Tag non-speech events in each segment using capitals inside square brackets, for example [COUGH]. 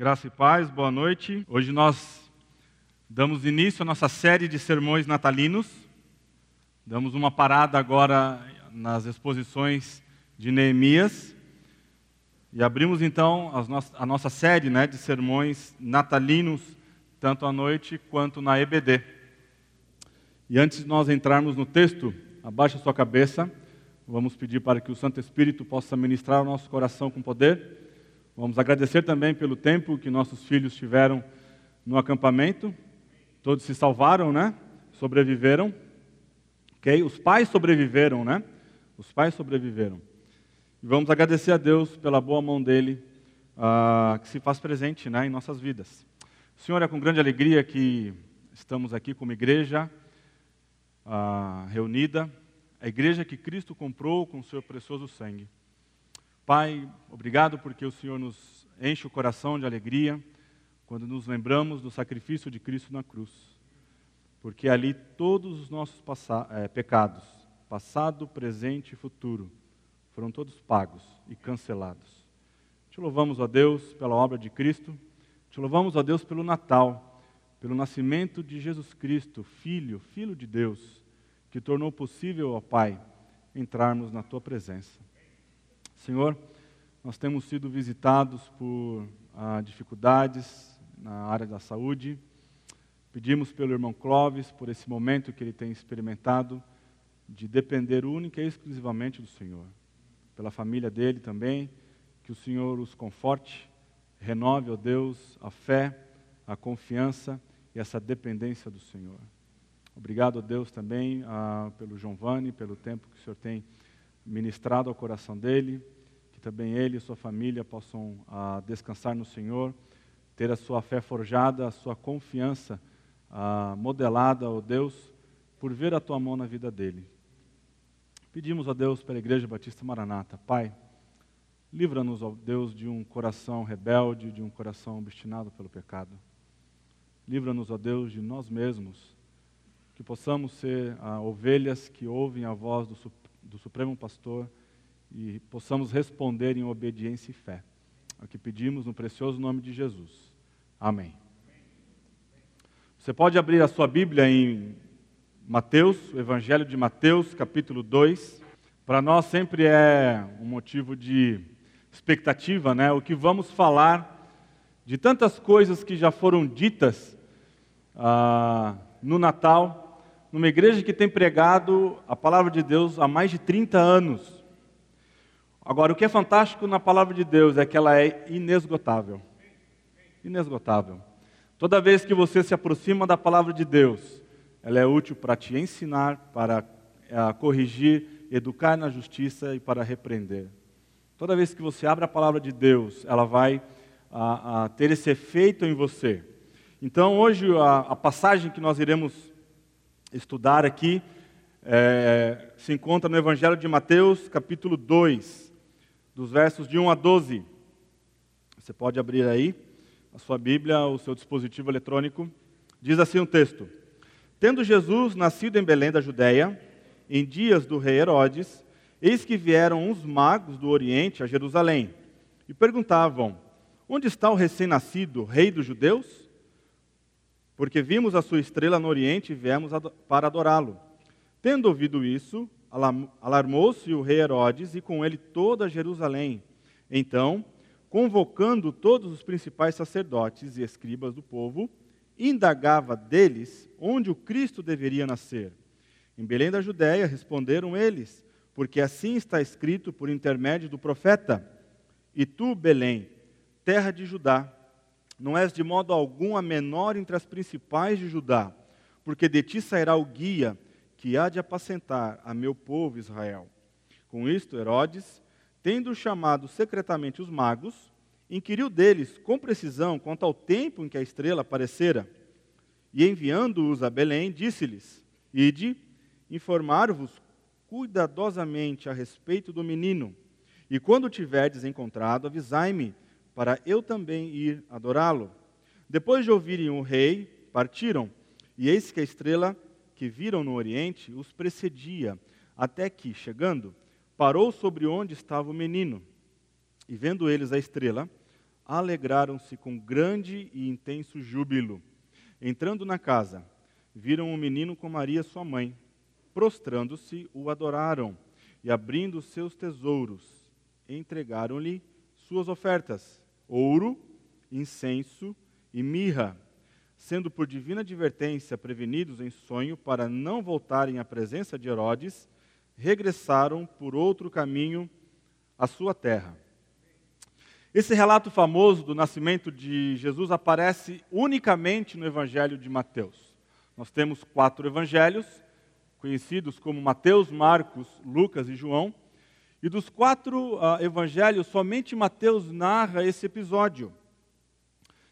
Graça e paz, boa noite. Hoje nós damos início à nossa série de sermões natalinos. Damos uma parada agora nas exposições de Neemias. E abrimos então a nossa série né, de sermões natalinos, tanto à noite quanto na EBD. E antes de nós entrarmos no texto, abaixa sua cabeça. Vamos pedir para que o Santo Espírito possa ministrar o nosso coração com poder. Vamos agradecer também pelo tempo que nossos filhos tiveram no acampamento. Todos se salvaram, né? Sobreviveram. Ok? Os pais sobreviveram, né? Os pais sobreviveram. E vamos agradecer a Deus pela boa mão dele uh, que se faz presente né, em nossas vidas. Senhor, é com grande alegria que estamos aqui como igreja uh, reunida, a igreja que Cristo comprou com o seu precioso sangue. Pai, obrigado porque o Senhor nos enche o coração de alegria quando nos lembramos do sacrifício de Cristo na cruz. Porque ali todos os nossos é, pecados, passado, presente e futuro, foram todos pagos e cancelados. Te louvamos, ó Deus, pela obra de Cristo. Te louvamos, ó Deus, pelo Natal, pelo nascimento de Jesus Cristo, Filho, Filho de Deus, que tornou possível, ó Pai, entrarmos na tua presença. Senhor, nós temos sido visitados por ah, dificuldades na área da saúde. Pedimos pelo irmão Clóvis por esse momento que ele tem experimentado de depender única e exclusivamente do Senhor. Pela família dele também, que o Senhor os conforte, renove, ó Deus, a fé, a confiança e essa dependência do Senhor. Obrigado, ó Deus, também ah, pelo Giovanni, pelo tempo que o Senhor tem ministrado ao coração dele, que também ele e sua família possam ah, descansar no Senhor, ter a sua fé forjada, a sua confiança ah, modelada, ó Deus, por ver a tua mão na vida dele. Pedimos a Deus pela Igreja Batista Maranata, Pai, livra-nos, ó Deus, de um coração rebelde, de um coração obstinado pelo pecado. Livra-nos, ó Deus, de nós mesmos, que possamos ser ah, ovelhas que ouvem a voz do do Supremo Pastor e possamos responder em obediência e fé. É o que pedimos no precioso nome de Jesus. Amém. Você pode abrir a sua Bíblia em Mateus, o Evangelho de Mateus, capítulo 2. Para nós sempre é um motivo de expectativa, né? O que vamos falar de tantas coisas que já foram ditas ah, no Natal numa igreja que tem pregado a palavra de Deus há mais de 30 anos. Agora, o que é fantástico na palavra de Deus é que ela é inesgotável. Inesgotável. Toda vez que você se aproxima da palavra de Deus, ela é útil para te ensinar, para é, corrigir, educar na justiça e para repreender. Toda vez que você abre a palavra de Deus, ela vai a, a ter esse efeito em você. Então, hoje, a, a passagem que nós iremos estudar aqui é, se encontra no Evangelho de Mateus, capítulo 2, dos versos de 1 a 12. Você pode abrir aí a sua Bíblia, o seu dispositivo eletrônico. Diz assim o um texto: Tendo Jesus nascido em Belém da Judéia, em dias do rei Herodes, eis que vieram uns magos do Oriente a Jerusalém e perguntavam: Onde está o recém-nascido rei dos judeus? Porque vimos a sua estrela no Oriente e viemos para adorá-lo. Tendo ouvido isso, alarmou-se o rei Herodes e com ele toda Jerusalém. Então, convocando todos os principais sacerdotes e escribas do povo, indagava deles onde o Cristo deveria nascer. Em Belém da Judéia responderam eles, porque assim está escrito por intermédio do profeta: E tu, Belém, terra de Judá, não és de modo algum a menor entre as principais de Judá, porque de ti sairá o guia que há de apacentar a meu povo Israel. Com isto, Herodes, tendo chamado secretamente os magos, inquiriu deles com precisão quanto ao tempo em que a estrela aparecera. E enviando-os a Belém, disse-lhes: Ide, informar-vos cuidadosamente a respeito do menino, e quando tiverdes encontrado, avisai-me, para eu também ir adorá-lo. Depois de ouvirem o rei, partiram, e eis que a estrela que viram no oriente os precedia, até que, chegando, parou sobre onde estava o menino. E vendo eles a estrela, alegraram-se com grande e intenso júbilo. Entrando na casa, viram o menino com Maria, sua mãe. Prostrando-se, o adoraram e, abrindo seus tesouros, entregaram-lhe suas ofertas: ouro, incenso e mirra. Sendo por divina advertência prevenidos em sonho para não voltarem à presença de Herodes, regressaram por outro caminho à sua terra. Esse relato famoso do nascimento de Jesus aparece unicamente no Evangelho de Mateus. Nós temos quatro evangelhos, conhecidos como Mateus, Marcos, Lucas e João. E dos quatro uh, evangelhos, somente Mateus narra esse episódio.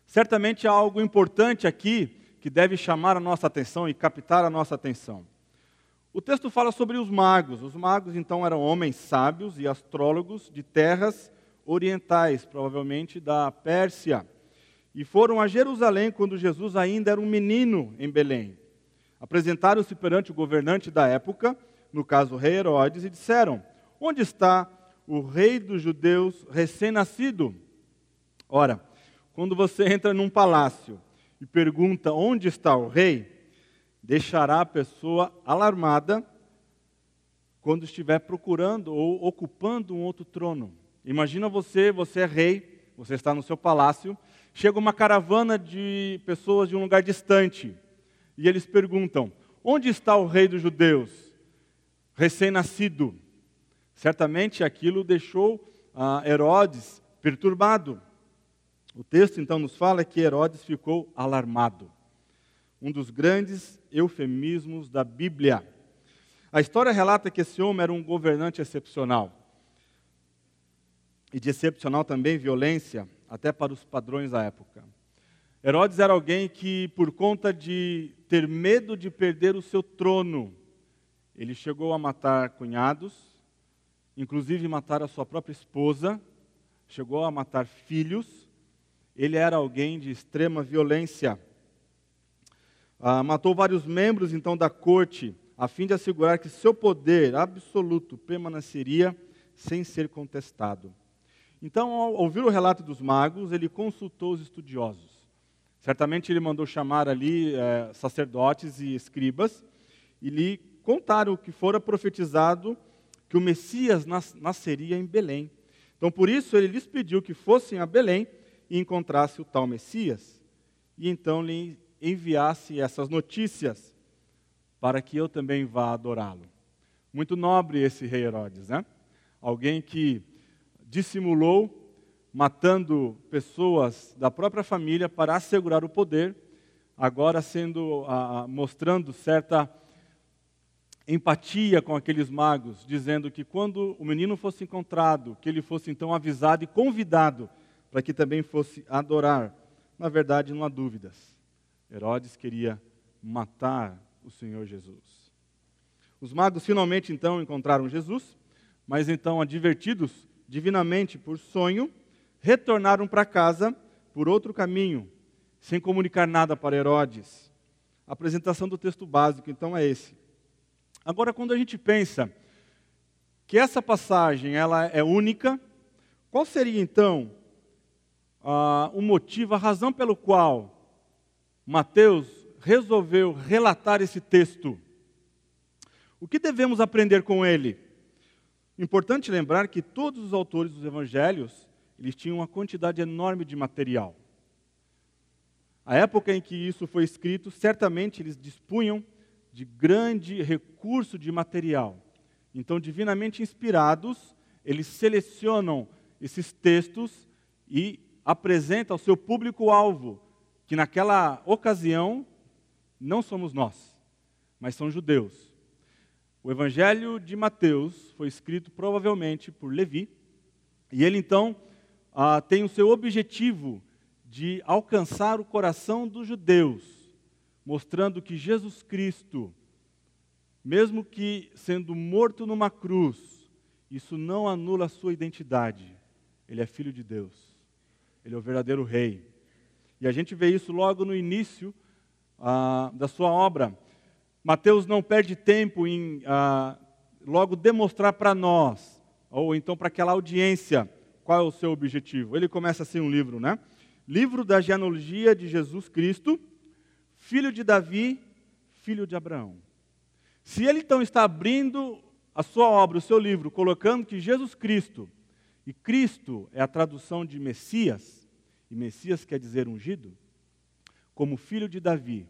Certamente há algo importante aqui que deve chamar a nossa atenção e captar a nossa atenção. O texto fala sobre os magos. Os magos, então, eram homens sábios e astrólogos de terras orientais, provavelmente da Pérsia, e foram a Jerusalém quando Jesus ainda era um menino em Belém. Apresentaram-se perante o governante da época, no caso o rei Herodes, e disseram: Onde está o rei dos judeus recém-nascido? Ora, quando você entra num palácio e pergunta onde está o rei, deixará a pessoa alarmada quando estiver procurando ou ocupando um outro trono. Imagina você, você é rei, você está no seu palácio, chega uma caravana de pessoas de um lugar distante e eles perguntam: Onde está o rei dos judeus? Recém-nascido. Certamente aquilo deixou ah, Herodes perturbado. O texto então nos fala que Herodes ficou alarmado. Um dos grandes eufemismos da Bíblia. A história relata que esse homem era um governante excepcional e de excepcional também violência, até para os padrões da época. Herodes era alguém que, por conta de ter medo de perder o seu trono, ele chegou a matar cunhados, inclusive matar a sua própria esposa, chegou a matar filhos. Ele era alguém de extrema violência. Ah, matou vários membros então da corte, a fim de assegurar que seu poder absoluto permaneceria sem ser contestado. Então, ao ouvir o relato dos magos, ele consultou os estudiosos. Certamente ele mandou chamar ali é, sacerdotes e escribas e lhe contaram o que fora profetizado que o Messias nas, nasceria em Belém. Então, por isso, ele lhes pediu que fossem a Belém e encontrasse o tal Messias. E então lhe enviasse essas notícias para que eu também vá adorá-lo. Muito nobre esse rei Herodes, né? Alguém que dissimulou, matando pessoas da própria família para assegurar o poder, agora sendo mostrando certa empatia com aqueles magos, dizendo que quando o menino fosse encontrado, que ele fosse então avisado e convidado para que também fosse adorar. Na verdade, não há dúvidas. Herodes queria matar o Senhor Jesus. Os magos finalmente então encontraram Jesus, mas então advertidos divinamente por sonho, retornaram para casa por outro caminho, sem comunicar nada para Herodes. A apresentação do texto básico, então, é esse. Agora, quando a gente pensa que essa passagem ela é única, qual seria então o motivo, a razão pelo qual Mateus resolveu relatar esse texto? O que devemos aprender com ele? Importante lembrar que todos os autores dos evangelhos, eles tinham uma quantidade enorme de material. A época em que isso foi escrito, certamente eles dispunham de grande recurso de material. Então, divinamente inspirados, eles selecionam esses textos e apresentam ao seu público-alvo, que naquela ocasião não somos nós, mas são judeus. O Evangelho de Mateus foi escrito provavelmente por Levi, e ele então ah, tem o seu objetivo de alcançar o coração dos judeus, mostrando que Jesus Cristo, mesmo que sendo morto numa cruz, isso não anula a sua identidade. Ele é filho de Deus, ele é o verdadeiro rei. E a gente vê isso logo no início ah, da sua obra. Mateus não perde tempo em ah, logo demonstrar para nós, ou então para aquela audiência, qual é o seu objetivo? Ele começa assim um livro, né? Livro da genealogia de Jesus Cristo, filho de Davi, filho de Abraão. Se ele então está abrindo a sua obra, o seu livro, colocando que Jesus Cristo, e Cristo é a tradução de Messias, e Messias quer dizer ungido, como filho de Davi,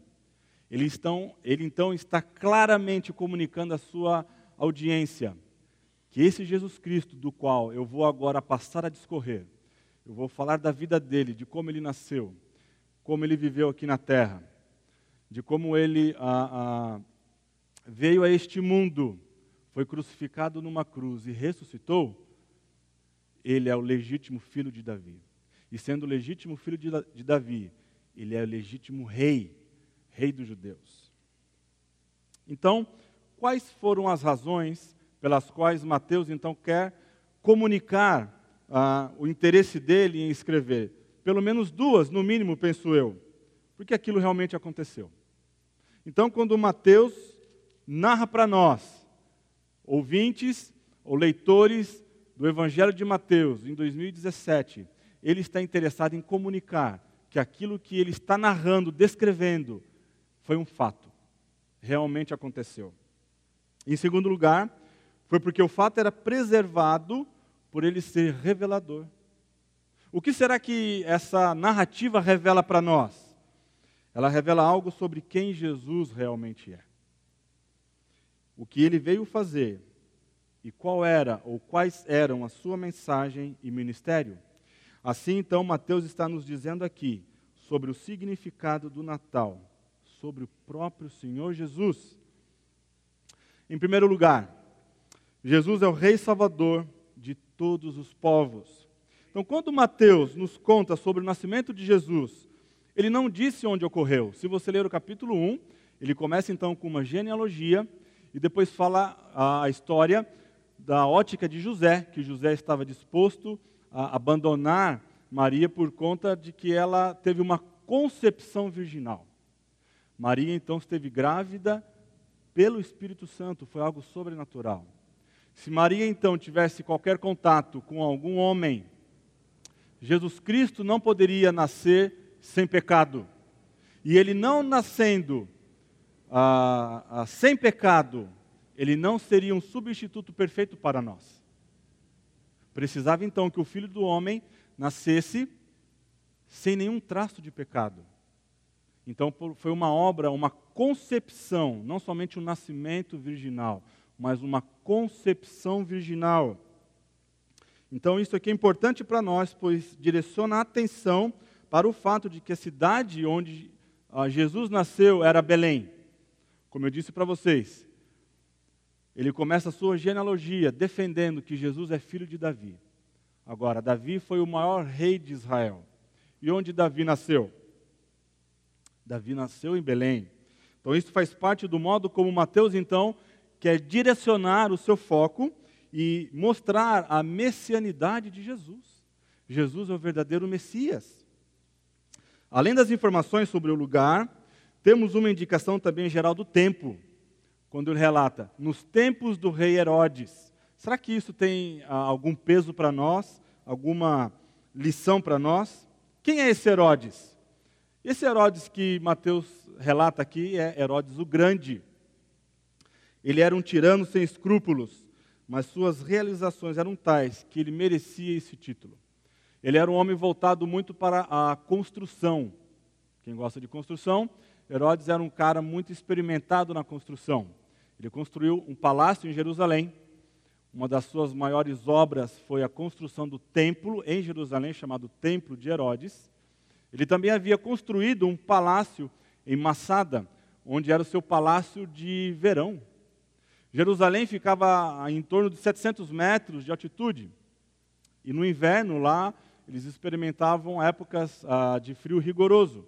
ele, estão, ele então está claramente comunicando à sua audiência que esse Jesus Cristo, do qual eu vou agora passar a discorrer, eu vou falar da vida dele, de como ele nasceu, como ele viveu aqui na terra, de como ele ah, ah, veio a este mundo, foi crucificado numa cruz e ressuscitou, ele é o legítimo filho de Davi. E sendo o legítimo filho de, de Davi, ele é o legítimo rei, rei dos judeus. Então, quais foram as razões pelas quais Mateus então quer comunicar ah, o interesse dele em escrever? Pelo menos duas, no mínimo, penso eu, porque aquilo realmente aconteceu. Então, quando Mateus narra para nós, ouvintes ou leitores do Evangelho de Mateus, em 2017, ele está interessado em comunicar que aquilo que ele está narrando, descrevendo, foi um fato. Realmente aconteceu. Em segundo lugar, foi porque o fato era preservado por ele ser revelador. O que será que essa narrativa revela para nós? Ela revela algo sobre quem Jesus realmente é. O que ele veio fazer e qual era ou quais eram a sua mensagem e ministério. Assim, então, Mateus está nos dizendo aqui sobre o significado do Natal, sobre o próprio Senhor Jesus. Em primeiro lugar, Jesus é o Rei Salvador de todos os povos. Então, quando Mateus nos conta sobre o nascimento de Jesus, ele não disse onde ocorreu. Se você ler o capítulo 1, ele começa então com uma genealogia e depois fala a história da ótica de José, que José estava disposto a abandonar Maria por conta de que ela teve uma concepção virginal. Maria então esteve grávida pelo Espírito Santo, foi algo sobrenatural. Se Maria então tivesse qualquer contato com algum homem, Jesus Cristo não poderia nascer sem pecado. E ele não nascendo ah, ah, sem pecado, ele não seria um substituto perfeito para nós. Precisava então que o filho do homem nascesse sem nenhum traço de pecado. Então foi uma obra, uma concepção, não somente um nascimento virginal, mas uma concepção virginal. Então isso aqui é importante para nós, pois direciona a atenção para o fato de que a cidade onde ah, Jesus nasceu era Belém. Como eu disse para vocês, ele começa a sua genealogia defendendo que Jesus é filho de Davi. Agora, Davi foi o maior rei de Israel. E onde Davi nasceu? Davi nasceu em Belém. Então, isso faz parte do modo como Mateus, então, quer direcionar o seu foco e mostrar a messianidade de Jesus. Jesus é o verdadeiro Messias. Além das informações sobre o lugar, temos uma indicação também geral do tempo, quando ele relata, nos tempos do rei Herodes. Será que isso tem ah, algum peso para nós, alguma lição para nós? Quem é esse Herodes? Esse Herodes que Mateus relata aqui é Herodes o Grande. Ele era um tirano sem escrúpulos, mas suas realizações eram tais que ele merecia esse título. Ele era um homem voltado muito para a construção. Quem gosta de construção, Herodes era um cara muito experimentado na construção. Ele construiu um palácio em Jerusalém. Uma das suas maiores obras foi a construção do templo em Jerusalém, chamado Templo de Herodes. Ele também havia construído um palácio em Massada, onde era o seu palácio de verão. Jerusalém ficava em torno de 700 metros de altitude. E no inverno lá, eles experimentavam épocas ah, de frio rigoroso.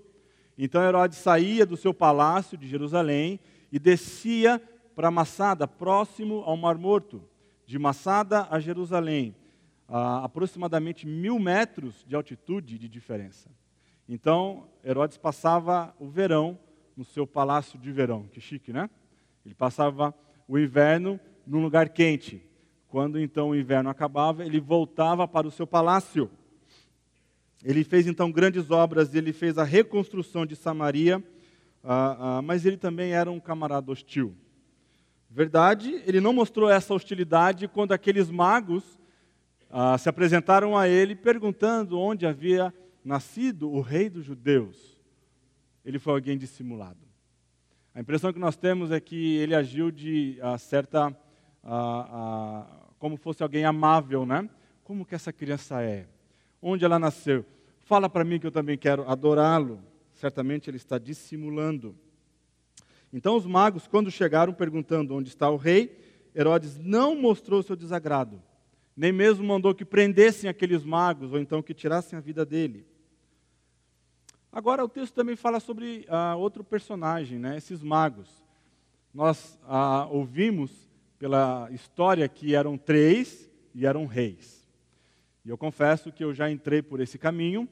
Então Herodes saía do seu palácio de Jerusalém e descia para Massada, próximo ao Mar Morto. De Massada a Jerusalém, ah, aproximadamente mil metros de altitude de diferença. Então, Herodes passava o verão no seu palácio de verão. Que chique, né? Ele passava o inverno num lugar quente. quando então o inverno acabava, ele voltava para o seu palácio. Ele fez então grandes obras, ele fez a reconstrução de Samaria, ah, ah, mas ele também era um camarada hostil. Verdade, ele não mostrou essa hostilidade quando aqueles magos ah, se apresentaram a ele perguntando onde havia nascido o rei dos judeus. Ele foi alguém dissimulado. A impressão que nós temos é que ele agiu de certa. Como fosse alguém amável, né? Como que essa criança é? Onde ela nasceu? Fala para mim que eu também quero adorá-lo. Certamente ele está dissimulando. Então os magos, quando chegaram perguntando onde está o rei, Herodes não mostrou seu desagrado, nem mesmo mandou que prendessem aqueles magos ou então que tirassem a vida dele. Agora o texto também fala sobre ah, outro personagem, né, esses magos. Nós ah, ouvimos pela história que eram três e eram reis. E eu confesso que eu já entrei por esse caminho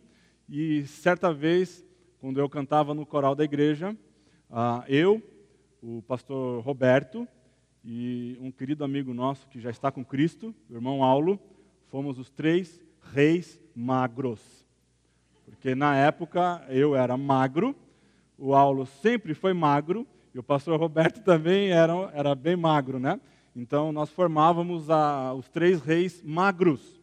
e certa vez, quando eu cantava no coral da igreja, ah, eu, o pastor Roberto e um querido amigo nosso que já está com Cristo, o irmão Aulo, fomos os três reis magros. Porque na época eu era magro, o Aulo sempre foi magro, e o pastor Roberto [LAUGHS] também era, era bem magro, né? Então nós formávamos a, os três reis magros.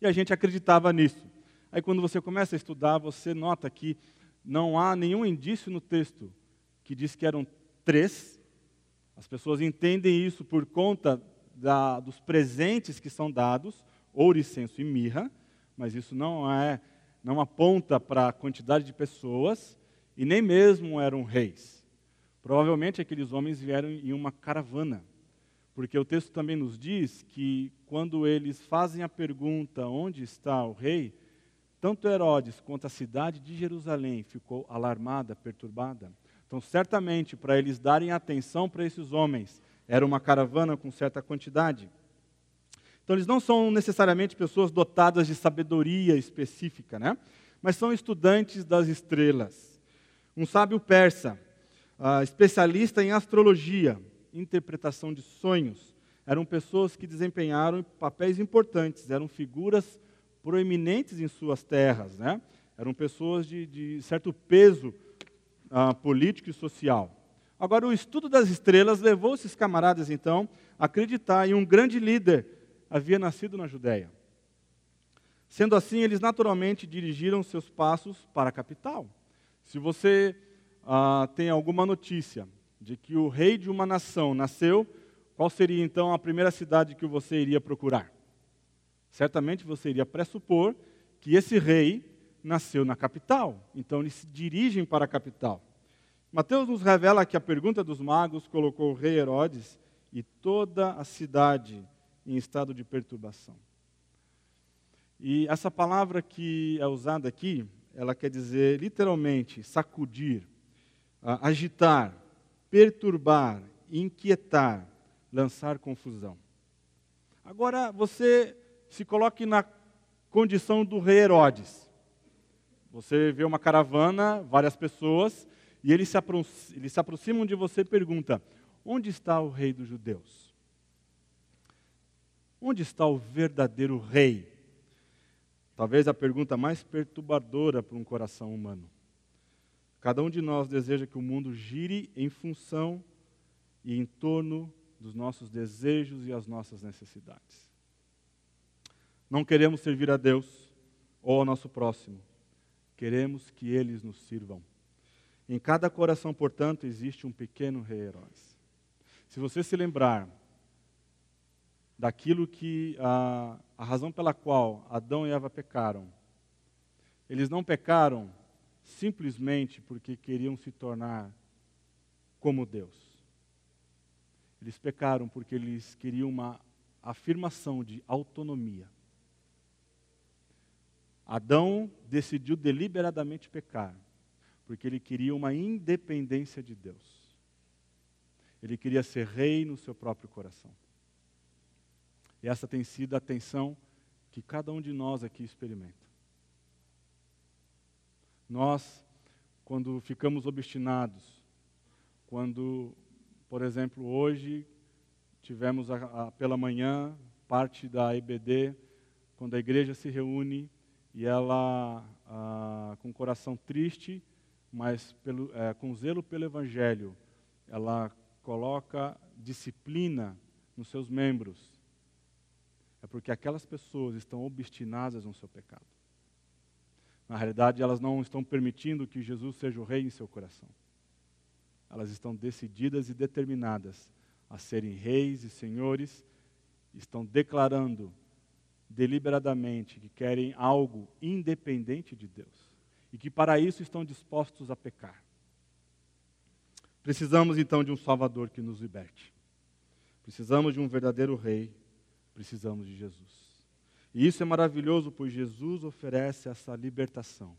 E a gente acreditava nisso. Aí quando você começa a estudar, você nota que não há nenhum indício no texto que diz que eram três. As pessoas entendem isso por conta da, dos presentes que são dados, ouro, incenso e mirra, mas isso não é não aponta para a quantidade de pessoas e nem mesmo eram reis. Provavelmente aqueles homens vieram em uma caravana, porque o texto também nos diz que quando eles fazem a pergunta onde está o rei, tanto Herodes quanto a cidade de Jerusalém ficou alarmada, perturbada. Então, certamente, para eles darem atenção para esses homens, era uma caravana com certa quantidade. Então, eles não são necessariamente pessoas dotadas de sabedoria específica, né? mas são estudantes das estrelas. Um sábio persa, uh, especialista em astrologia, interpretação de sonhos, eram pessoas que desempenharam papéis importantes, eram figuras proeminentes em suas terras, né? eram pessoas de, de certo peso uh, político e social. Agora, o estudo das estrelas levou esses camaradas, então, a acreditar em um grande líder havia nascido na Judéia. Sendo assim, eles naturalmente dirigiram seus passos para a capital. Se você uh, tem alguma notícia de que o rei de uma nação nasceu, qual seria então a primeira cidade que você iria procurar? Certamente você iria pressupor que esse rei nasceu na capital. Então eles se dirigem para a capital. Mateus nos revela que a pergunta dos magos colocou o rei Herodes e toda a cidade em estado de perturbação. E essa palavra que é usada aqui, ela quer dizer literalmente sacudir, agitar, perturbar, inquietar, lançar confusão. Agora você se coloque na condição do rei Herodes. Você vê uma caravana, várias pessoas, e eles se, eles se aproximam de você e perguntam: onde está o rei dos judeus? Onde está o verdadeiro rei? Talvez a pergunta mais perturbadora para um coração humano. Cada um de nós deseja que o mundo gire em função e em torno dos nossos desejos e as nossas necessidades. Não queremos servir a Deus ou ao nosso próximo queremos que eles nos sirvam. Em cada coração, portanto, existe um pequeno rei Herodes. Se você se lembrar daquilo que a, a razão pela qual Adão e Eva pecaram, eles não pecaram simplesmente porque queriam se tornar como Deus. Eles pecaram porque eles queriam uma afirmação de autonomia. Adão decidiu deliberadamente pecar, porque ele queria uma independência de Deus. Ele queria ser rei no seu próprio coração. E essa tem sido a tensão que cada um de nós aqui experimenta. Nós, quando ficamos obstinados, quando, por exemplo, hoje tivemos a, a, pela manhã parte da EBD, quando a igreja se reúne e ela, ah, com o coração triste, mas pelo, é, com zelo pelo Evangelho, ela coloca disciplina nos seus membros. É porque aquelas pessoas estão obstinadas no seu pecado. Na realidade, elas não estão permitindo que Jesus seja o rei em seu coração. Elas estão decididas e determinadas a serem reis e senhores, estão declarando deliberadamente que querem algo independente de Deus e que para isso estão dispostos a pecar. Precisamos então de um Salvador que nos liberte. Precisamos de um verdadeiro Rei. Precisamos de Jesus. E isso é maravilhoso, pois Jesus oferece essa libertação.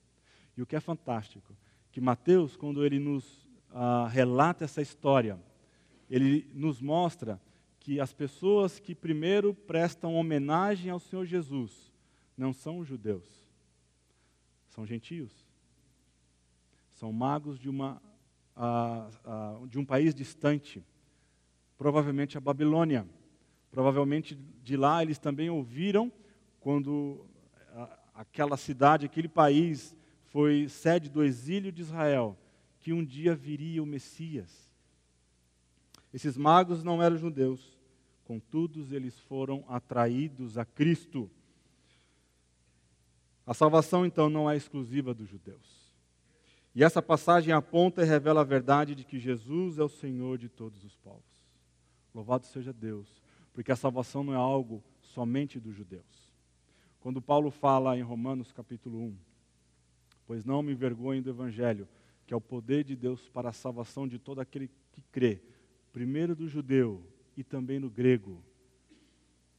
E o que é fantástico, que Mateus, quando ele nos ah, relata essa história, ele nos mostra que as pessoas que primeiro prestam homenagem ao Senhor Jesus não são judeus, são gentios. São magos de, uma, de um país distante, provavelmente a Babilônia. Provavelmente de lá eles também ouviram quando aquela cidade, aquele país foi sede do exílio de Israel, que um dia viria o Messias. Esses magos não eram judeus, contudo, eles foram atraídos a Cristo. A salvação, então, não é exclusiva dos judeus. E essa passagem aponta e revela a verdade de que Jesus é o Senhor de todos os povos. Louvado seja Deus, porque a salvação não é algo somente dos judeus. Quando Paulo fala em Romanos capítulo 1, pois não me envergonho do evangelho, que é o poder de Deus para a salvação de todo aquele que crê, primeiro do judeu e também no grego,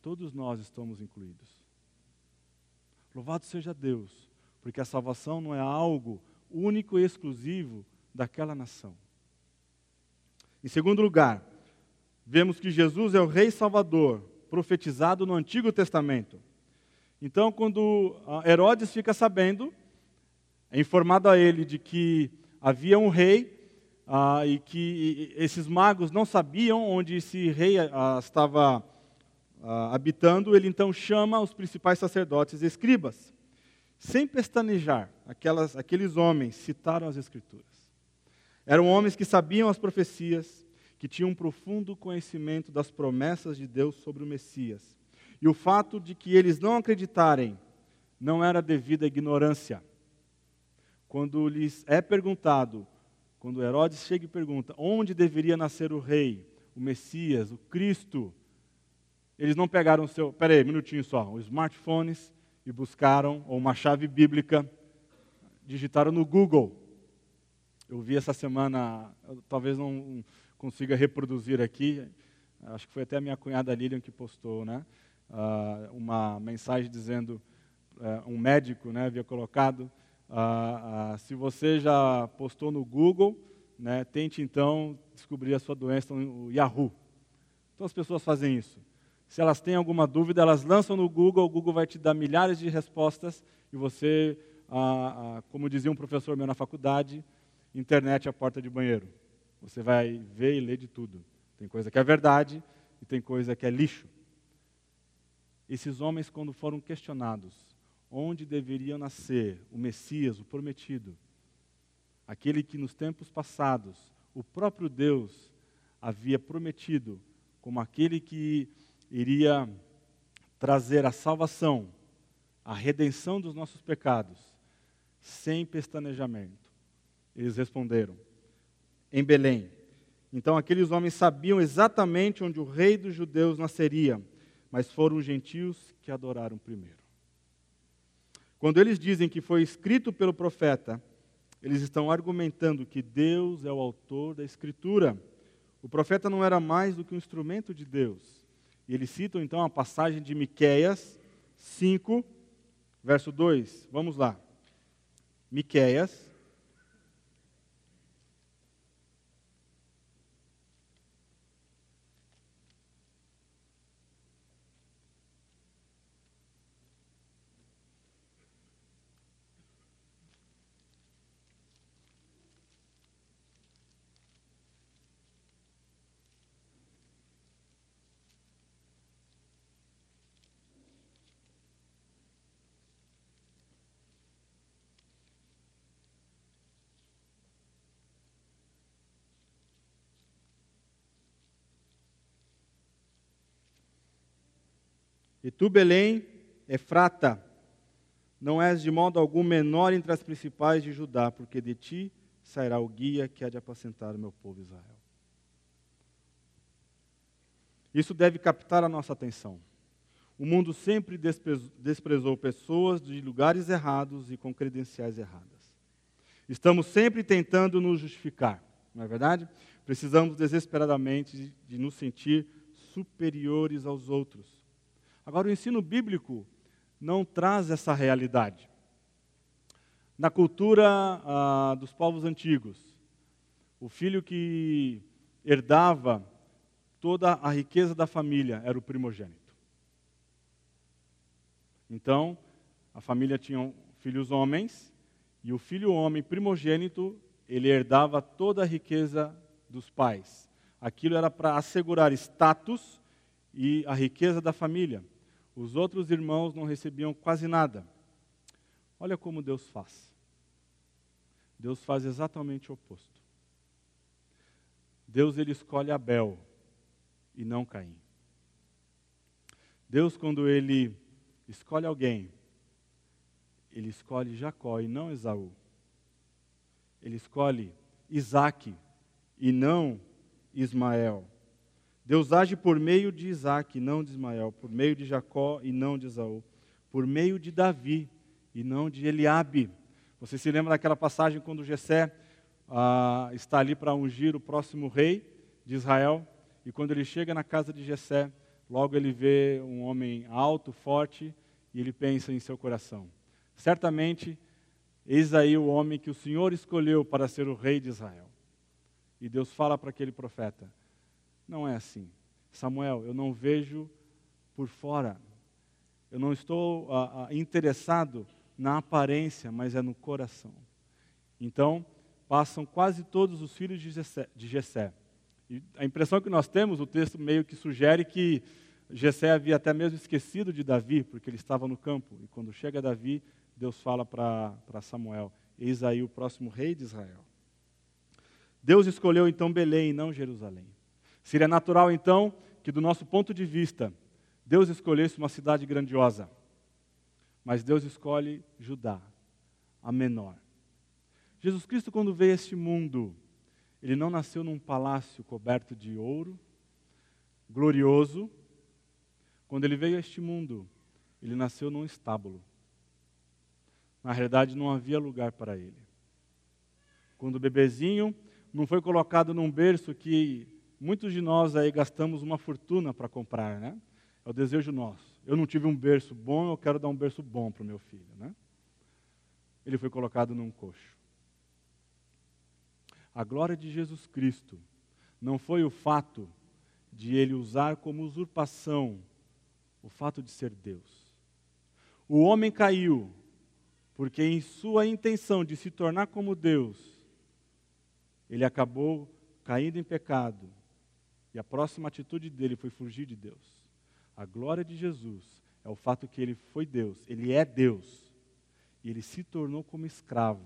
todos nós estamos incluídos. Louvado seja Deus, porque a salvação não é algo único e exclusivo daquela nação. Em segundo lugar, vemos que Jesus é o Rei Salvador, profetizado no Antigo Testamento. Então, quando ah, Herodes fica sabendo, é informado a ele de que havia um rei ah, e que esses magos não sabiam onde esse rei ah, estava ah, habitando, ele então chama os principais sacerdotes e escribas. Sem pestanejar, aquelas, aqueles homens citaram as Escrituras. Eram homens que sabiam as profecias, que tinham um profundo conhecimento das promessas de Deus sobre o Messias. E o fato de que eles não acreditarem não era devido à ignorância. Quando lhes é perguntado quando Herodes chega e pergunta onde deveria nascer o rei, o Messias, o Cristo, eles não pegaram o seu. Peraí, um minutinho só. Os smartphones e buscaram, ou uma chave bíblica, digitaram no Google. Eu vi essa semana, talvez não consiga reproduzir aqui, acho que foi até a minha cunhada Lilian que postou, né? Uh, uma mensagem dizendo, uh, um médico né, havia colocado, ah, se você já postou no Google, né, tente então descobrir a sua doença no Yahoo. Então as pessoas fazem isso. Se elas têm alguma dúvida, elas lançam no Google, o Google vai te dar milhares de respostas e você, como dizia um professor meu na faculdade, internet é a porta de banheiro. Você vai ver e ler de tudo. Tem coisa que é verdade e tem coisa que é lixo. Esses homens, quando foram questionados onde deveria nascer o Messias, o prometido, aquele que nos tempos passados o próprio Deus havia prometido como aquele que iria trazer a salvação, a redenção dos nossos pecados, sem pestanejamento. Eles responderam: em Belém. Então aqueles homens sabiam exatamente onde o rei dos judeus nasceria, mas foram os gentios que adoraram primeiro. Quando eles dizem que foi escrito pelo profeta, eles estão argumentando que Deus é o autor da escritura. O profeta não era mais do que um instrumento de Deus. E eles citam então a passagem de Miqueias 5, verso 2. Vamos lá. Miqueias E tu, Belém, Efrata, não és de modo algum menor entre as principais de Judá, porque de ti sairá o guia que há de apacentar o meu povo Israel. Isso deve captar a nossa atenção. O mundo sempre desprezou pessoas de lugares errados e com credenciais erradas. Estamos sempre tentando nos justificar, não é verdade? Precisamos desesperadamente de nos sentir superiores aos outros. Agora, o ensino bíblico não traz essa realidade. Na cultura ah, dos povos antigos, o filho que herdava toda a riqueza da família era o primogênito. Então, a família tinha filhos homens, e o filho homem primogênito, ele herdava toda a riqueza dos pais. Aquilo era para assegurar status e a riqueza da família. Os outros irmãos não recebiam quase nada. Olha como Deus faz. Deus faz exatamente o oposto. Deus ele escolhe Abel e não Caim. Deus quando ele escolhe alguém, ele escolhe Jacó e não Esaú. Ele escolhe Isaac e não Ismael. Deus age por meio de Isaac, não de Ismael, por meio de Jacó e não de Esaú, por meio de Davi e não de Eliabe. Você se lembra daquela passagem quando Jessé ah, está ali para ungir o próximo rei de Israel? E quando ele chega na casa de Jessé, logo ele vê um homem alto, forte, e ele pensa em seu coração: certamente, eis aí o homem que o Senhor escolheu para ser o rei de Israel. E Deus fala para aquele profeta: não é assim. Samuel, eu não vejo por fora. Eu não estou ah, ah, interessado na aparência, mas é no coração. Então, passam quase todos os filhos de Jessé. De a impressão que nós temos, o texto meio que sugere que Jessé havia até mesmo esquecido de Davi, porque ele estava no campo. E quando chega Davi, Deus fala para Samuel: Eis aí o próximo rei de Israel. Deus escolheu então Belém não Jerusalém. Seria natural, então, que do nosso ponto de vista, Deus escolhesse uma cidade grandiosa. Mas Deus escolhe Judá, a menor. Jesus Cristo, quando veio a este mundo, ele não nasceu num palácio coberto de ouro, glorioso. Quando ele veio a este mundo, ele nasceu num estábulo. Na realidade, não havia lugar para ele. Quando o bebezinho não foi colocado num berço que Muitos de nós aí gastamos uma fortuna para comprar, né? É o desejo nosso. Eu não tive um berço bom, eu quero dar um berço bom para o meu filho, né? Ele foi colocado num coxo. A glória de Jesus Cristo não foi o fato de ele usar como usurpação o fato de ser Deus. O homem caiu porque, em sua intenção de se tornar como Deus, ele acabou caindo em pecado e a próxima atitude dele foi fugir de Deus. A glória de Jesus é o fato que ele foi Deus, ele é Deus. E ele se tornou como escravo,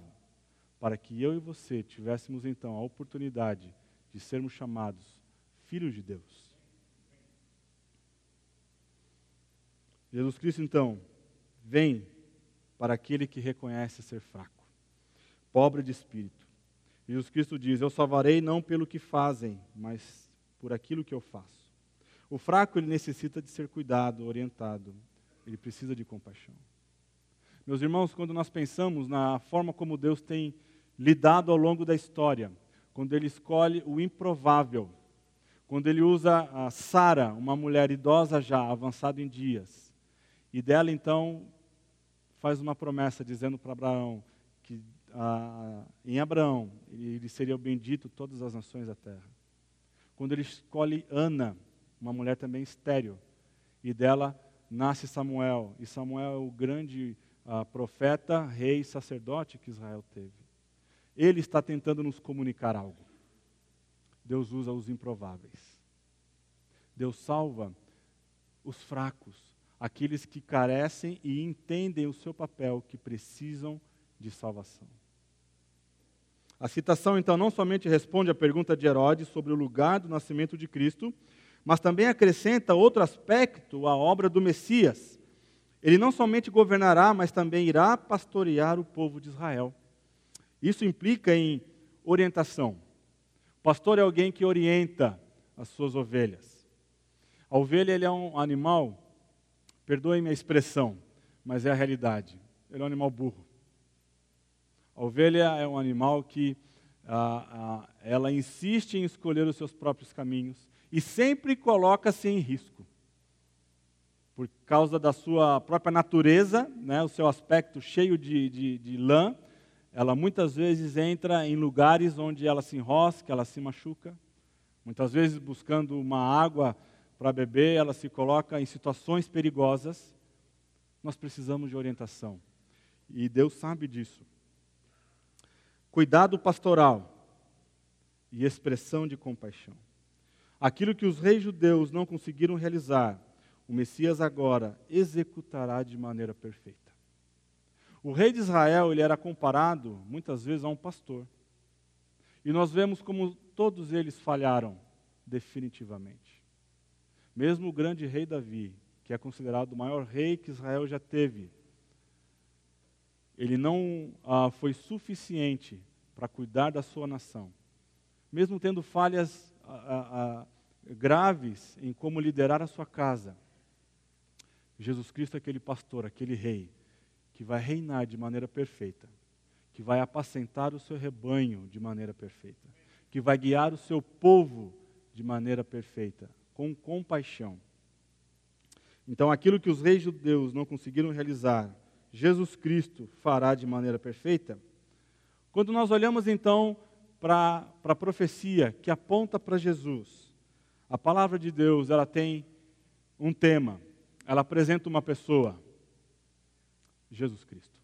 para que eu e você tivéssemos então a oportunidade de sermos chamados filhos de Deus. Jesus Cristo, então, vem para aquele que reconhece ser fraco, pobre de espírito. Jesus Cristo diz: Eu salvarei não pelo que fazem, mas por aquilo que eu faço. O fraco, ele necessita de ser cuidado, orientado. Ele precisa de compaixão. Meus irmãos, quando nós pensamos na forma como Deus tem lidado ao longo da história, quando ele escolhe o improvável, quando ele usa a Sara, uma mulher idosa já, avançada em dias, e dela então faz uma promessa dizendo para Abraão que ah, em Abraão ele seria o bendito todas as nações da terra quando ele escolhe Ana, uma mulher também estéril, e dela nasce Samuel, e Samuel é o grande uh, profeta, rei sacerdote que Israel teve. Ele está tentando nos comunicar algo. Deus usa os improváveis. Deus salva os fracos, aqueles que carecem e entendem o seu papel, que precisam de salvação. A citação, então, não somente responde à pergunta de Herodes sobre o lugar do nascimento de Cristo, mas também acrescenta outro aspecto à obra do Messias. Ele não somente governará, mas também irá pastorear o povo de Israel. Isso implica em orientação. O pastor é alguém que orienta as suas ovelhas. A ovelha ele é um animal, perdoem-me a expressão, mas é a realidade. Ele é um animal burro. A ovelha é um animal que ah, ah, ela insiste em escolher os seus próprios caminhos e sempre coloca-se em risco. Por causa da sua própria natureza, né, o seu aspecto cheio de, de, de lã, ela muitas vezes entra em lugares onde ela se enrosca, ela se machuca. Muitas vezes, buscando uma água para beber, ela se coloca em situações perigosas. Nós precisamos de orientação. E Deus sabe disso. Cuidado pastoral e expressão de compaixão. Aquilo que os reis judeus não conseguiram realizar, o Messias agora executará de maneira perfeita. O rei de Israel ele era comparado muitas vezes a um pastor. E nós vemos como todos eles falharam definitivamente. Mesmo o grande rei Davi, que é considerado o maior rei que Israel já teve, ele não ah, foi suficiente para cuidar da sua nação. Mesmo tendo falhas ah, ah, ah graves em como liderar a sua casa, Jesus Cristo, é aquele pastor, aquele rei, que vai reinar de maneira perfeita, que vai apacentar o seu rebanho de maneira perfeita, que vai guiar o seu povo de maneira perfeita, com compaixão. Então, aquilo que os reis judeus não conseguiram realizar, Jesus Cristo fará de maneira perfeita. Quando nós olhamos então para a profecia que aponta para Jesus, a palavra de Deus ela tem um tema, ela apresenta uma pessoa, Jesus Cristo.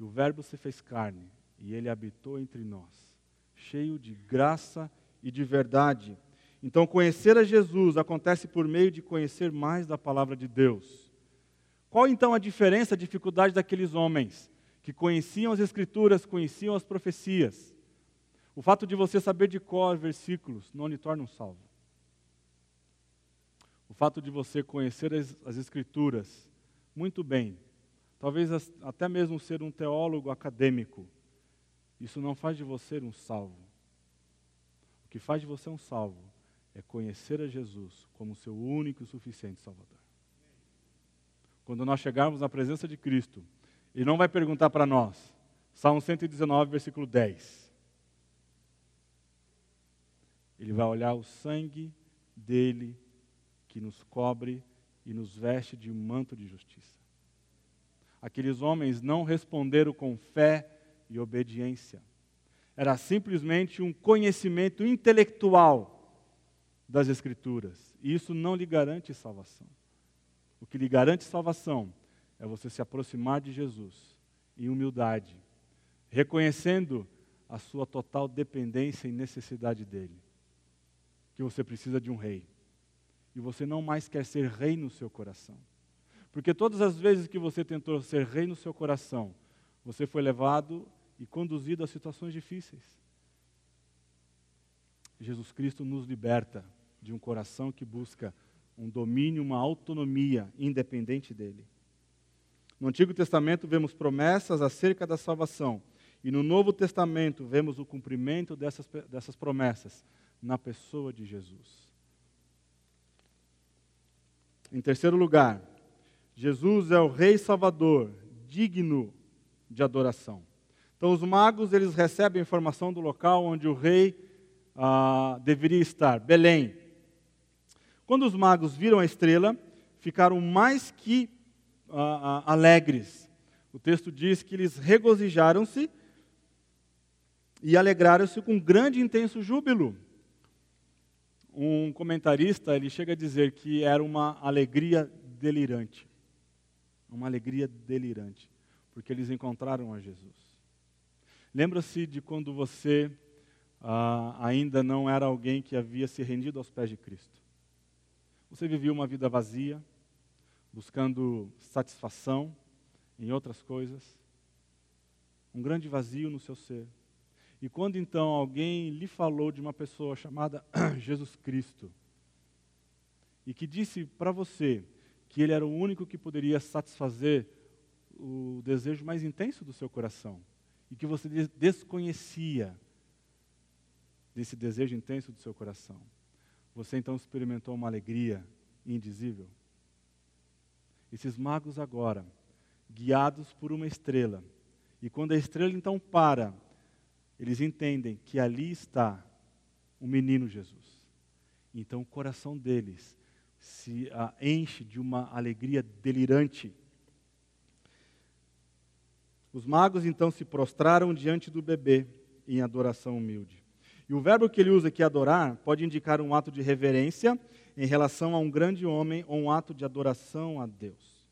E o Verbo se fez carne e ele habitou entre nós, cheio de graça e de verdade. Então, conhecer a Jesus acontece por meio de conhecer mais da palavra de Deus. Qual então a diferença, a dificuldade daqueles homens que conheciam as Escrituras, conheciam as profecias? O fato de você saber de cor versículos não lhe torna um salvo. O fato de você conhecer as, as Escrituras muito bem talvez até mesmo ser um teólogo acadêmico, isso não faz de você um salvo. O que faz de você um salvo é conhecer a Jesus como seu único e suficiente Salvador. Quando nós chegarmos na presença de Cristo, Ele não vai perguntar para nós, Salmo 119, versículo 10. Ele vai olhar o sangue dele que nos cobre e nos veste de um manto de justiça. Aqueles homens não responderam com fé e obediência. Era simplesmente um conhecimento intelectual das Escrituras. E isso não lhe garante salvação. O que lhe garante salvação é você se aproximar de Jesus em humildade, reconhecendo a sua total dependência e necessidade dele. Que você precisa de um rei. E você não mais quer ser rei no seu coração. Porque todas as vezes que você tentou ser rei no seu coração, você foi levado e conduzido a situações difíceis. Jesus Cristo nos liberta de um coração que busca um domínio, uma autonomia independente dele. No Antigo Testamento vemos promessas acerca da salvação, e no Novo Testamento vemos o cumprimento dessas, dessas promessas na pessoa de Jesus. Em terceiro lugar, Jesus é o Rei Salvador, digno de adoração. Então, os magos eles recebem a informação do local onde o rei ah, deveria estar, Belém. Quando os magos viram a estrela, ficaram mais que ah, ah, alegres. O texto diz que eles regozijaram-se e alegraram-se com grande e intenso júbilo. Um comentarista ele chega a dizer que era uma alegria delirante uma alegria delirante, porque eles encontraram a Jesus. Lembra-se de quando você ah, ainda não era alguém que havia se rendido aos pés de Cristo. Você vivia uma vida vazia, buscando satisfação em outras coisas, um grande vazio no seu ser. E quando então alguém lhe falou de uma pessoa chamada [CLEARS THROAT] Jesus Cristo, e que disse para você que ele era o único que poderia satisfazer o desejo mais intenso do seu coração e que você desconhecia desse desejo intenso do seu coração. Você então experimentou uma alegria indizível. Esses magos agora, guiados por uma estrela, e quando a estrela então para, eles entendem que ali está o menino Jesus. Então o coração deles se uh, enche de uma alegria delirante. Os magos então se prostraram diante do bebê em adoração humilde. E o verbo que ele usa aqui, adorar, pode indicar um ato de reverência em relação a um grande homem ou um ato de adoração a Deus.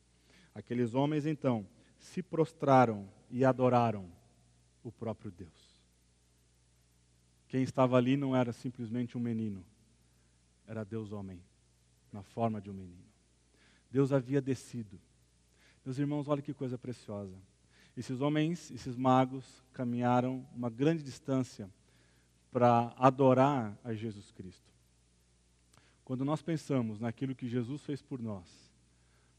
Aqueles homens então se prostraram e adoraram o próprio Deus. Quem estava ali não era simplesmente um menino, era Deus homem, na forma de um menino. Deus havia descido. Meus irmãos, olha que coisa preciosa. Esses homens, esses magos, caminharam uma grande distância para adorar a Jesus Cristo. Quando nós pensamos naquilo que Jesus fez por nós,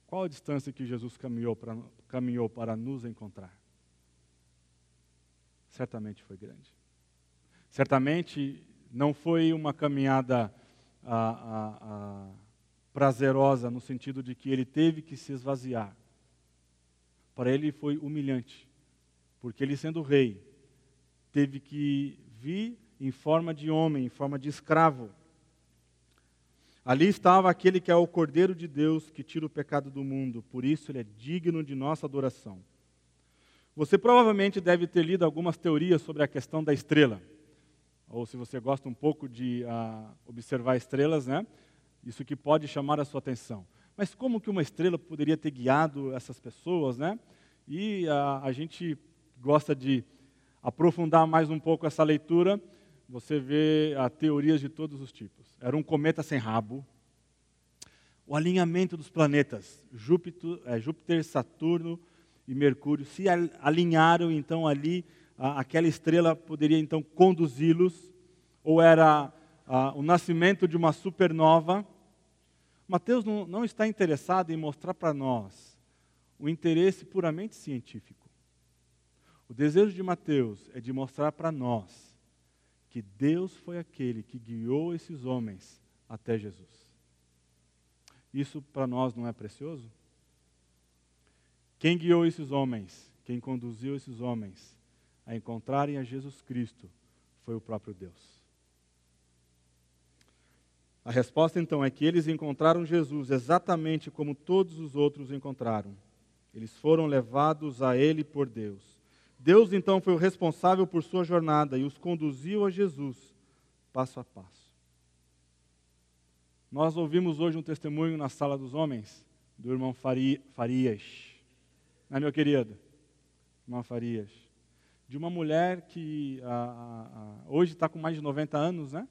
qual a distância que Jesus caminhou para, caminhou para nos encontrar? Certamente foi grande. Certamente não foi uma caminhada prazerosa, no sentido de que ele teve que se esvaziar. Para ele foi humilhante, porque ele, sendo rei, teve que vir em forma de homem, em forma de escravo. Ali estava aquele que é o Cordeiro de Deus que tira o pecado do mundo, por isso ele é digno de nossa adoração. Você provavelmente deve ter lido algumas teorias sobre a questão da estrela ou se você gosta um pouco de uh, observar estrelas, né? Isso que pode chamar a sua atenção. Mas como que uma estrela poderia ter guiado essas pessoas, né? E uh, a gente gosta de aprofundar mais um pouco essa leitura. Você vê uh, teorias de todos os tipos. Era um cometa sem rabo. O alinhamento dos planetas, Júpiter, é, Júpiter Saturno e Mercúrio, se alinharam então ali aquela estrela poderia então conduzi-los, ou era o nascimento de uma supernova. Mateus não, não está interessado em mostrar para nós o interesse puramente científico. O desejo de Mateus é de mostrar para nós que Deus foi aquele que guiou esses homens até Jesus. Isso para nós não é precioso? Quem guiou esses homens? Quem conduziu esses homens? a encontrarem a Jesus Cristo foi o próprio Deus. A resposta então é que eles encontraram Jesus exatamente como todos os outros encontraram. Eles foram levados a Ele por Deus. Deus então foi o responsável por sua jornada e os conduziu a Jesus passo a passo. Nós ouvimos hoje um testemunho na sala dos homens do irmão Farias. Não é, meu querido? Irmão Farias de uma mulher que a, a, hoje está com mais de 90 anos, né?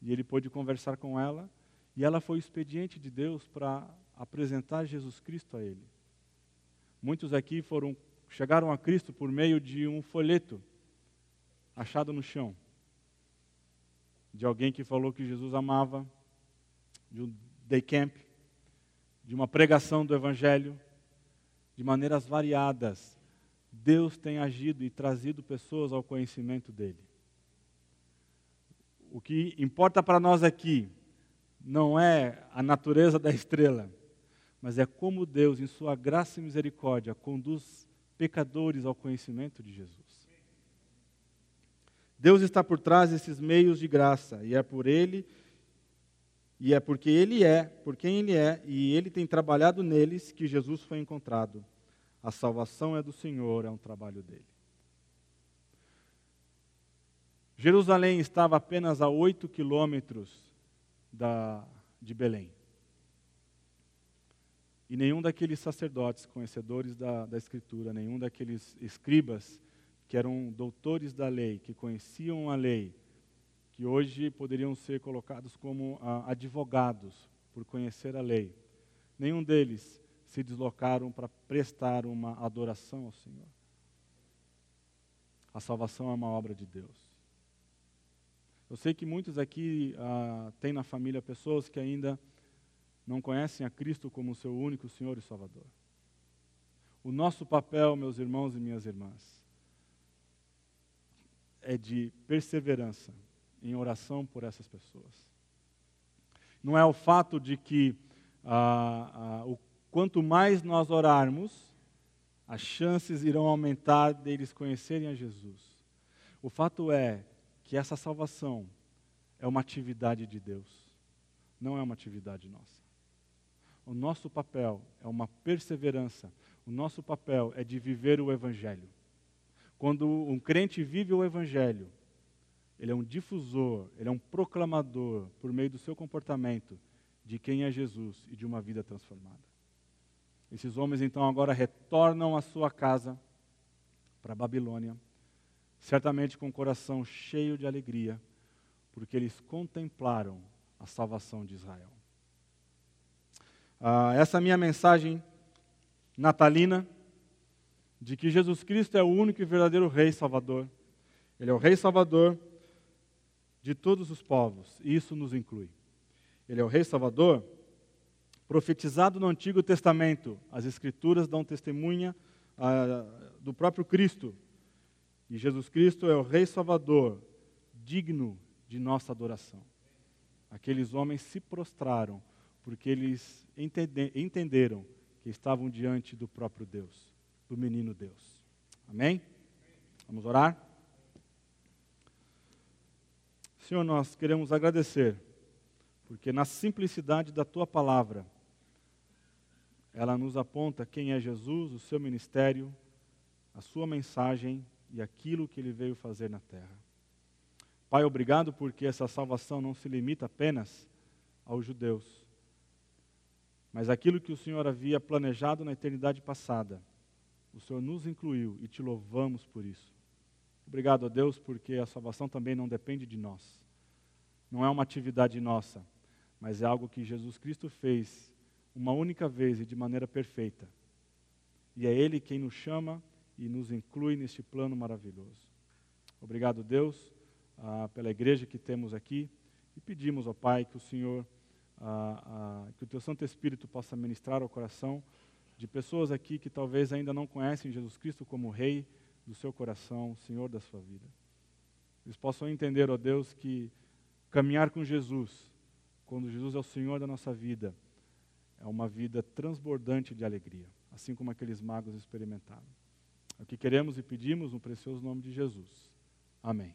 E ele pôde conversar com ela, e ela foi o expediente de Deus para apresentar Jesus Cristo a ele. Muitos aqui foram chegaram a Cristo por meio de um folheto achado no chão, de alguém que falou que Jesus amava, de um day camp, de uma pregação do Evangelho, de maneiras variadas, Deus tem agido e trazido pessoas ao conhecimento dele. O que importa para nós aqui não é a natureza da estrela, mas é como Deus, em sua graça e misericórdia, conduz pecadores ao conhecimento de Jesus. Deus está por trás desses meios de graça, e é por Ele, e é porque Ele é, por quem Ele é, e Ele tem trabalhado neles que Jesus foi encontrado. A salvação é do Senhor, é um trabalho dele. Jerusalém estava apenas a oito quilômetros de Belém. E nenhum daqueles sacerdotes conhecedores da, da Escritura, nenhum daqueles escribas que eram doutores da lei, que conheciam a lei, que hoje poderiam ser colocados como ah, advogados por conhecer a lei, nenhum deles se deslocaram para prestar uma adoração ao Senhor. A salvação é uma obra de Deus. Eu sei que muitos aqui ah, têm na família pessoas que ainda não conhecem a Cristo como seu único Senhor e Salvador. O nosso papel, meus irmãos e minhas irmãs, é de perseverança em oração por essas pessoas. Não é o fato de que ah, ah, o quanto mais nós orarmos, as chances irão aumentar deles conhecerem a Jesus. O fato é que essa salvação é uma atividade de Deus, não é uma atividade nossa. O nosso papel é uma perseverança, o nosso papel é de viver o Evangelho. Quando um crente vive o Evangelho, ele é um difusor, ele é um proclamador, por meio do seu comportamento, de quem é Jesus e de uma vida transformada. Esses homens então agora retornam à sua casa, para a Babilônia, certamente com o coração cheio de alegria, porque eles contemplaram a salvação de Israel. Ah, essa é a minha mensagem natalina, de que Jesus Cristo é o único e verdadeiro Rei Salvador. Ele é o Rei Salvador de todos os povos, e isso nos inclui. Ele é o Rei Salvador, profetizado no Antigo Testamento. As Escrituras dão testemunha ah, do próprio Cristo. E Jesus Cristo é o Rei Salvador, digno de nossa adoração. Aqueles homens se prostraram porque eles entenderam que estavam diante do próprio Deus, do menino Deus. Amém? Vamos orar? Senhor, nós queremos agradecer, porque na simplicidade da tua palavra, ela nos aponta quem é Jesus, o seu ministério, a sua mensagem e aquilo que ele veio fazer na terra. Pai, obrigado porque essa salvação não se limita apenas aos judeus, mas aquilo que o Senhor havia planejado na eternidade passada, o Senhor nos incluiu e te louvamos por isso. Obrigado a Deus porque a salvação também não depende de nós. Não é uma atividade nossa, mas é algo que Jesus Cristo fez uma única vez e de maneira perfeita. E é Ele quem nos chama e nos inclui neste plano maravilhoso. Obrigado, Deus ah, pela igreja que temos aqui e pedimos ao Pai que o Senhor, ah, ah, que o Teu Santo Espírito possa ministrar ao coração de pessoas aqui que talvez ainda não conhecem Jesus Cristo como Rei do seu coração, Senhor da sua vida. Eles possam entender, ó Deus, que caminhar com Jesus, quando Jesus é o Senhor da nossa vida, é uma vida transbordante de alegria, assim como aqueles magos experimentaram. É o que queremos e pedimos no precioso nome de Jesus. Amém.